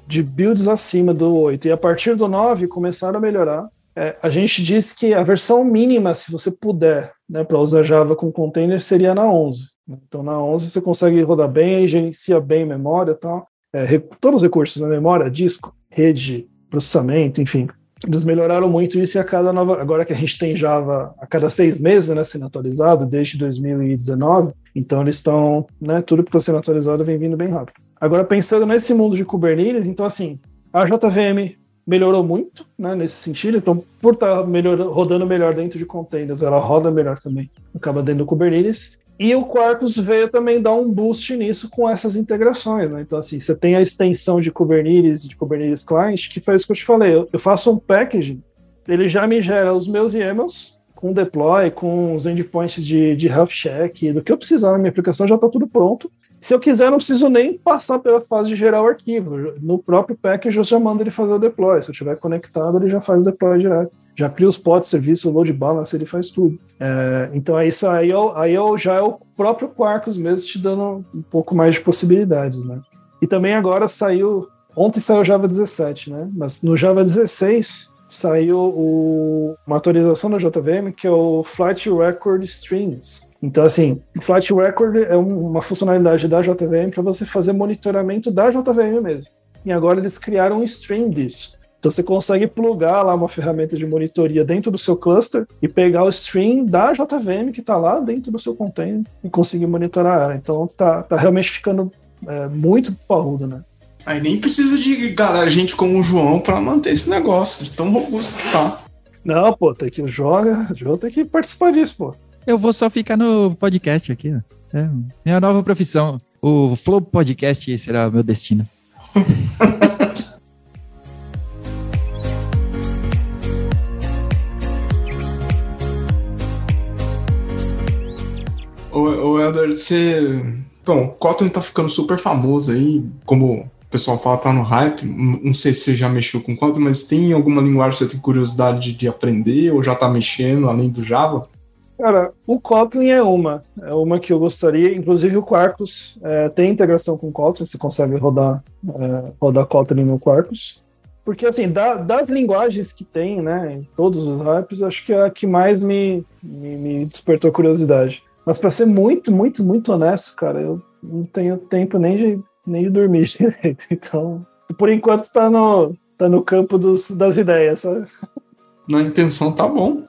de builds acima do 8 e a partir do 9 começaram a melhorar. É, a gente disse que a versão mínima, se você puder, né, para usar Java com container, seria na 11. Então na 11 você consegue rodar bem, gerencia bem memória e tal. É, todos os recursos, né, memória, disco, rede, processamento, enfim. Eles melhoraram muito isso e a cada nova. Agora que a gente tem Java a cada seis meses, né, sendo atualizado, desde 2019, então eles estão. Né, tudo que está sendo atualizado vem vindo bem rápido. Agora, pensando nesse mundo de Kubernetes, então, assim, a JVM melhorou muito né, nesse sentido, então, por estar tá melhor, rodando melhor dentro de containers, ela roda melhor também, acaba dentro do Kubernetes. E o Quarkus veio também dar um boost nisso com essas integrações, né? Então, assim, você tem a extensão de Kubernetes, de Kubernetes Client, que faz o que eu te falei. Eu, faço um packaging, ele já me gera os meus YAMLs com deploy, com os endpoints de, de health check, do que eu precisar na minha aplicação já está tudo pronto. Se eu quiser, não preciso nem passar pela fase de gerar o arquivo. No próprio package, eu já mando ele fazer o deploy. Se eu estiver conectado, ele já faz o deploy direto. Já cria os pods, serviço, load balance, ele faz tudo. É, então, é isso aí, aí já é o próprio Quarkus mesmo te dando um pouco mais de possibilidades, né? E também agora saiu... Ontem saiu o Java 17, né? Mas no Java 16 saiu o, uma atualização da JVM que é o Flight Record Streams então, assim, o Flight Record é uma funcionalidade da JVM para você fazer monitoramento da JVM mesmo. E agora eles criaram um stream disso. Então você consegue plugar lá uma ferramenta de monitoria dentro do seu cluster e pegar o stream da JVM que está lá dentro do seu container e conseguir monitorar ela. Então tá, tá realmente ficando é, muito parrudo, né? Aí nem precisa de galera, gente como o João para manter esse negócio, de tão robusto que tá. Não, pô, tem que o João, o João tem que participar disso, pô. Eu vou só ficar no podcast aqui. É minha nova profissão. O Flow Podcast será o meu destino. ô, ô Elder, você. Bom, Kotlin tá ficando super famoso aí, como o pessoal fala, tá no hype. Não sei se você já mexeu com Kotlin, mas tem alguma linguagem que você tem curiosidade de aprender ou já tá mexendo além do Java? Cara, o Kotlin é uma. É uma que eu gostaria. Inclusive o Quarkus é, tem integração com Kotlin, você consegue rodar, é, rodar Kotlin no Quarkus. Porque, assim, da, das linguagens que tem, né, em todos os hypes, acho que é a que mais me, me, me despertou curiosidade. Mas para ser muito, muito, muito honesto, cara, eu não tenho tempo nem de, nem de dormir direito. Então, por enquanto tá no, tá no campo dos, das ideias, sabe? Na intenção tá bom.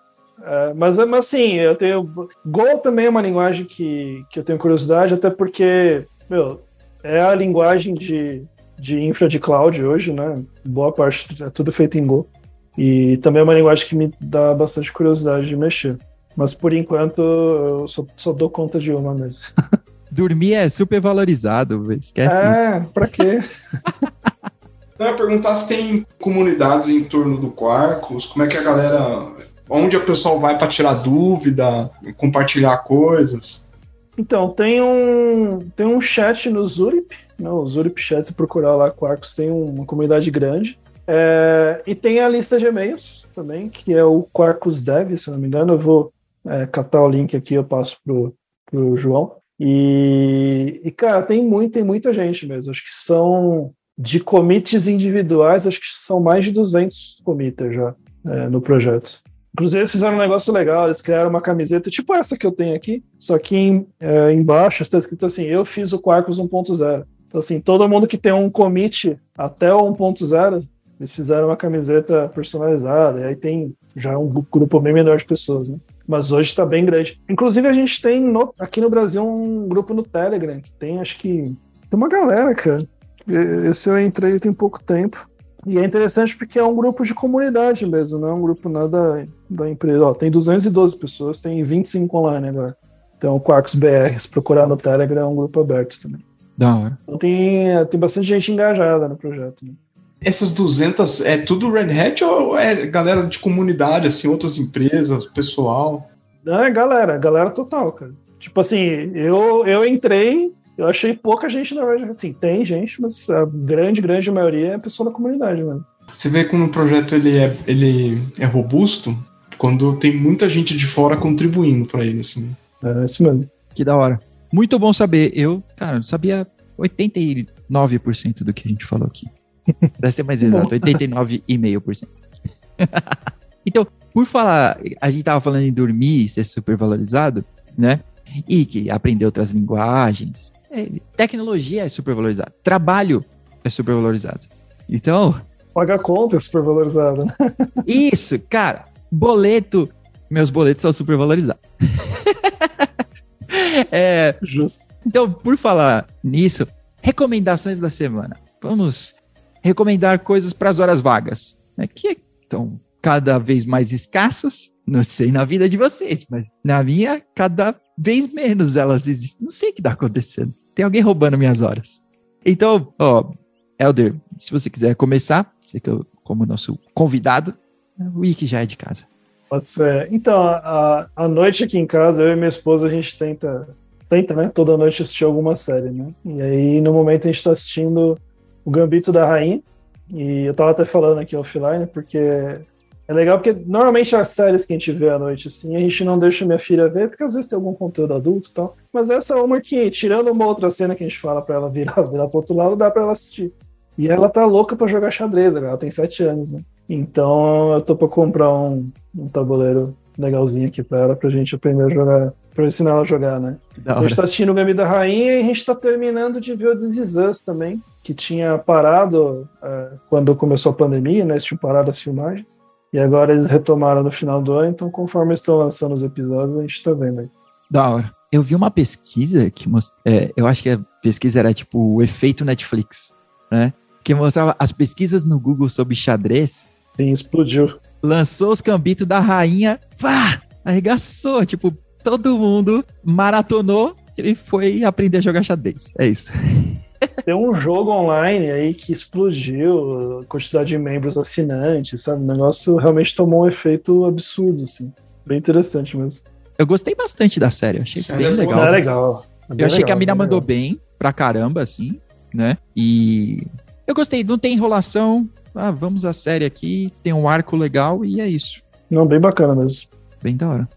É, mas, mas assim, eu tenho. Go também é uma linguagem que, que eu tenho curiosidade, até porque, meu, é a linguagem de, de infra de cloud hoje, né? Boa parte é tudo feito em Go. E também é uma linguagem que me dá bastante curiosidade de mexer. Mas por enquanto eu só, só dou conta de uma mesmo. Dormir é super valorizado, esquece é, isso. É, pra quê? Eu ia perguntar se tem comunidades em torno do Quarkus, como é que a galera onde o pessoal vai para tirar dúvida, compartilhar coisas? Então, tem um, tem um chat no Zurip, né, o Zurip Chat, se procurar lá, Quarkus tem uma comunidade grande. É, e tem a lista de e-mails também, que é o Quarkus Dev, se não me engano. Eu vou, é, catar o link aqui, eu passo pro, pro João. E, e, cara, tem, muito, tem muita gente mesmo. Acho que são de commits individuais, acho que são mais de 200 commits já é, no projeto. Eles fizeram um negócio legal, eles criaram uma camiseta tipo essa que eu tenho aqui, só que em, é, embaixo está escrito assim: Eu fiz o Quarkus 1.0. Então, assim, todo mundo que tem um commit até o 1.0, eles fizeram uma camiseta personalizada, e aí tem já um grupo bem menor de pessoas, né? Mas hoje está bem grande. Inclusive, a gente tem no, aqui no Brasil um grupo no Telegram, que tem, acho que. Tem uma galera, cara. Esse eu entrei tem pouco tempo. E é interessante porque é um grupo de comunidade mesmo, não é um grupo nada da empresa. Ó, tem 212 pessoas, tem 25 online agora. Então, o Quarks BR, se procurar no Telegram, é um grupo aberto também. Da hora. Então, tem, tem bastante gente engajada no projeto. Né? Essas 200 é tudo Red Hat ou é galera de comunidade, assim, outras empresas, pessoal? Não, é galera, galera total, cara. Tipo assim, eu, eu entrei, eu achei pouca gente na verdade. Assim, tem gente, mas a grande, grande maioria é pessoa da comunidade, mano. Você vê como o projeto ele é, ele é robusto quando tem muita gente de fora contribuindo para ele, assim. É isso mesmo. Que da hora. Muito bom saber. Eu, cara, sabia 89% do que a gente falou aqui. Pra ser mais exato, 89,5%. então, por falar, a gente tava falando em dormir, ser super valorizado, né? E que aprender outras linguagens. É, tecnologia é super valorizado. Trabalho é super valorizado. Então. Pagar conta é super valorizado, né? Isso, cara. Boleto. Meus boletos são super valorizados. é. Justo. Então, por falar nisso, recomendações da semana. Vamos recomendar coisas para as horas vagas, né, que estão cada vez mais escassas. Não sei na vida de vocês, mas na minha, cada vez menos elas existem. Não sei o que está acontecendo. Tem alguém roubando minhas horas. Então, ó, Elder, se você quiser começar, você que eu, como nosso convidado, o Wiki já é de casa. Pode ser. Então, a, a noite aqui em casa, eu e minha esposa, a gente tenta, tenta, né, toda noite assistir alguma série, né? E aí, no momento, a gente está assistindo o Gambito da Rainha. E eu tava até falando aqui offline, porque é legal, porque normalmente as séries que a gente vê à noite, assim, a gente não deixa minha filha ver, porque às vezes tem algum conteúdo adulto e tal. Mas essa é uma que, tirando uma outra cena que a gente fala pra ela virar, virar pro outro lado, dá pra ela assistir. E ela tá louca pra jogar xadrez, ela tem sete anos, né? Então eu tô pra comprar um, um tabuleiro legalzinho aqui pra ela, pra gente aprender a jogar, pra ensinar ela a jogar, né? A gente tá assistindo o Gambito da Rainha e a gente tá terminando de ver o This Is Us também, que tinha parado é, quando começou a pandemia, né? Eles tinham parado as filmagens. E agora eles retomaram no final do ano, então conforme estão lançando os episódios, a gente tá vendo aí. Da hora. Eu vi uma pesquisa que mostrou. É, eu acho que a pesquisa era tipo o efeito Netflix, né? Que mostrava as pesquisas no Google sobre xadrez. Sim, explodiu. Lançou os cambitos da rainha, pá! Arregaçou. Tipo, todo mundo maratonou e foi aprender a jogar xadrez. É isso. Tem um jogo online aí que explodiu a quantidade de membros assinantes, sabe? O negócio realmente tomou um efeito absurdo, assim. Bem interessante mesmo. Eu gostei bastante da série, achei Série bem é legal. É legal. É bem Eu achei que a legal, mina mandou legal. bem pra caramba, assim, né? E eu gostei, não tem enrolação. Ah, vamos à série aqui, tem um arco legal e é isso. Não, bem bacana mesmo. Bem da hora.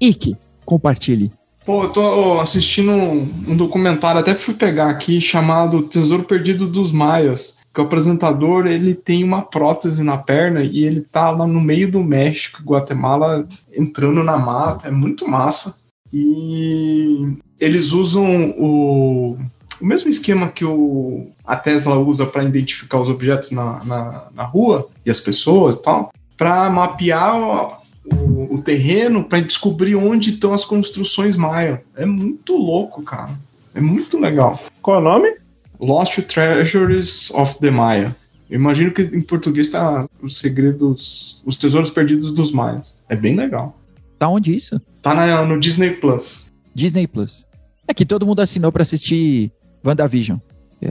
Ike, compartilhe. Pô, eu tô assistindo um, um documentário, até fui pegar aqui, chamado Tesouro Perdido dos Maias. Que o apresentador, ele tem uma prótese na perna e ele tá lá no meio do México, Guatemala, entrando na mata. É muito massa. E eles usam o, o mesmo esquema que o, a Tesla usa para identificar os objetos na, na, na rua e as pessoas e tal, para mapear o, terreno para descobrir onde estão as construções maia. É muito louco, cara. É muito legal. Qual é o nome? Lost Treasures of the Maya. Eu imagino que em português tá os segredos, os tesouros perdidos dos maias. É bem legal. Tá onde isso? Tá na- no Disney Plus. Disney Plus. É que todo mundo assinou pra assistir WandaVision.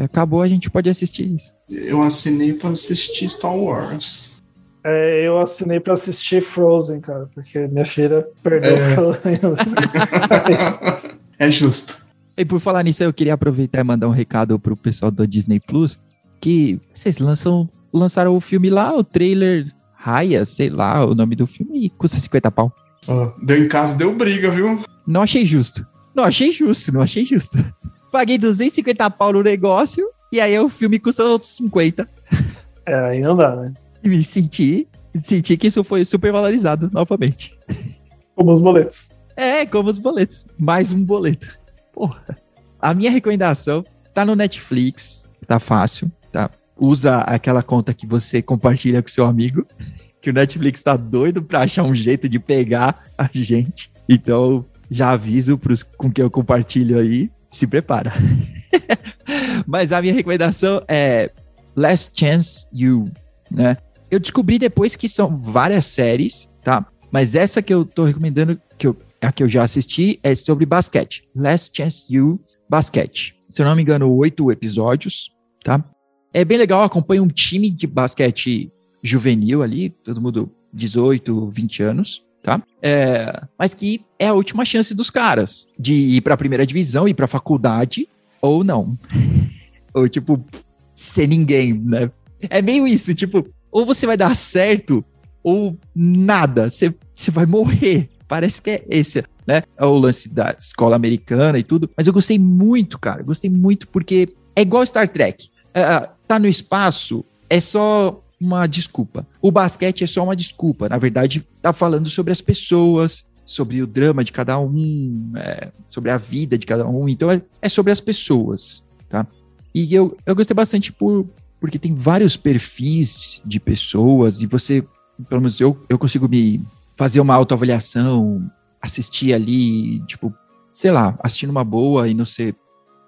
Acabou, a gente pode assistir isso. Eu assinei para assistir Star Wars. É, eu assinei pra assistir Frozen, cara, porque minha filha perdeu É. Frozen. é justo. E por falar nisso, eu queria aproveitar e mandar um recado pro pessoal do Disney Plus, que vocês lançam, lançaram o filme lá, o trailer Raya, sei lá o nome do filme, e custa 50 pau. Deu em casa, deu briga, viu? Não achei justo. Não achei justo, não achei justo. Paguei 250 pau no negócio e aí o filme custa outros 50. É, aí não dá, né? Me senti, senti que isso foi super valorizado novamente. Como os boletos. É, como os boletos. Mais um boleto. Porra. A minha recomendação tá no Netflix, tá fácil, tá? Usa aquela conta que você compartilha com seu amigo, que o Netflix tá doido pra achar um jeito de pegar a gente. Então, já aviso pros com quem eu compartilho aí, se prepara. Mas a minha recomendação é Last Chance You, né? Eu descobri depois que são várias séries, tá? Mas essa que eu tô recomendando, que eu, a que eu já assisti, é sobre basquete. Last Chance You Basquete. Se eu não me engano, oito episódios, tá? É bem legal, acompanha um time de basquete juvenil ali, todo mundo 18, 20 anos, tá? É, mas que é a última chance dos caras de ir para a primeira divisão, ir para faculdade ou não. ou tipo, ser ninguém, né? É meio isso, tipo, ou você vai dar certo ou nada, você, você vai morrer. Parece que é esse, né? É o lance da escola americana e tudo. Mas eu gostei muito, cara. Gostei muito porque é igual Star Trek. É, tá no espaço, é só uma desculpa. O basquete é só uma desculpa. Na verdade, tá falando sobre as pessoas, sobre o drama de cada um, é, sobre a vida de cada um. Então é, é sobre as pessoas, tá? E eu, eu gostei bastante por, porque tem vários perfis de pessoas e você, pelo menos eu, eu consigo me fazer uma autoavaliação, assistir ali, tipo, sei lá, assistindo uma boa e não ser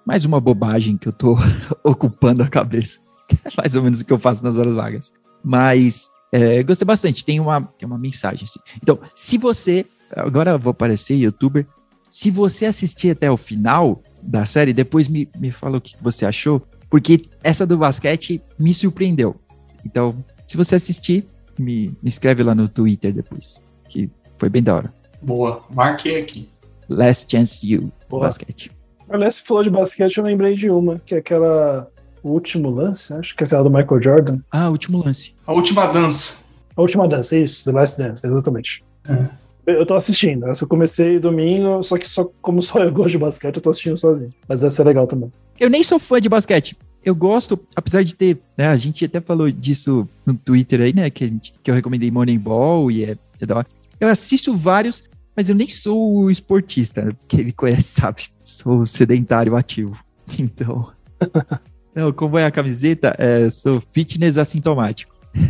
mais uma bobagem que eu tô ocupando a cabeça. É mais ou menos o que eu faço nas horas vagas. Mas é, gostei bastante. Tem uma, tem uma mensagem assim. Então, se você. Agora eu vou aparecer, youtuber. Se você assistir até o final da série, depois me, me fala o que você achou. Porque essa do basquete me surpreendeu. Então, se você assistir, me, me escreve lá no Twitter depois. Que foi bem da hora. Boa, marquei aqui. Last Chance You, Boa. basquete. Aliás, você falou de basquete, eu lembrei de uma, que é aquela o último lance, acho que é aquela do Michael Jordan. Ah, último lance. A última dança. A última dança, isso, The Last Dance, exatamente. É. Eu tô assistindo, essa eu comecei domingo, só que só, como só eu gosto de basquete, eu tô assistindo sozinho. Mas essa é legal também. Eu nem sou fã de basquete. Eu gosto, apesar de ter, né, a gente até falou disso no Twitter aí, né, que, a gente, que eu recomendei Moneyball e é, é da hora. Eu assisto vários, mas eu nem sou o esportista, que ele conhece, sabe? Sou sedentário ativo. Então, não, como é a camiseta, é, sou fitness assintomático.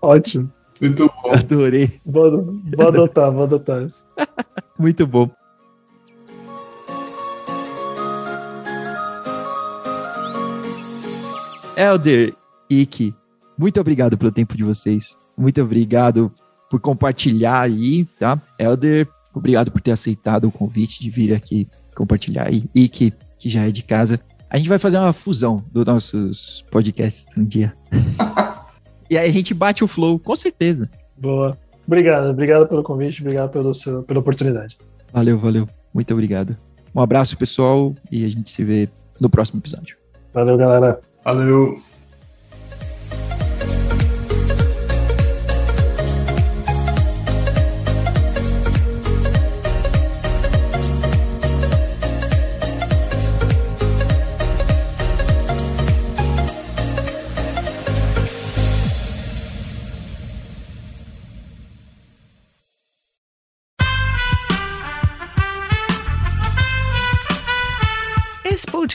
Ótimo. Muito bom. Adorei. Vou, vou adotar, vou adotar isso. Muito bom. Elder, Ike, muito obrigado pelo tempo de vocês. Muito obrigado por compartilhar aí, tá? Elder, obrigado por ter aceitado o convite de vir aqui compartilhar aí. Ike, que já é de casa. A gente vai fazer uma fusão dos nossos podcasts um dia. e aí a gente bate o flow, com certeza. Boa. Obrigado, obrigado pelo convite, obrigado pelo seu, pela oportunidade. Valeu, valeu. Muito obrigado. Um abraço, pessoal, e a gente se vê no próximo episódio. Valeu, galera. Valeu.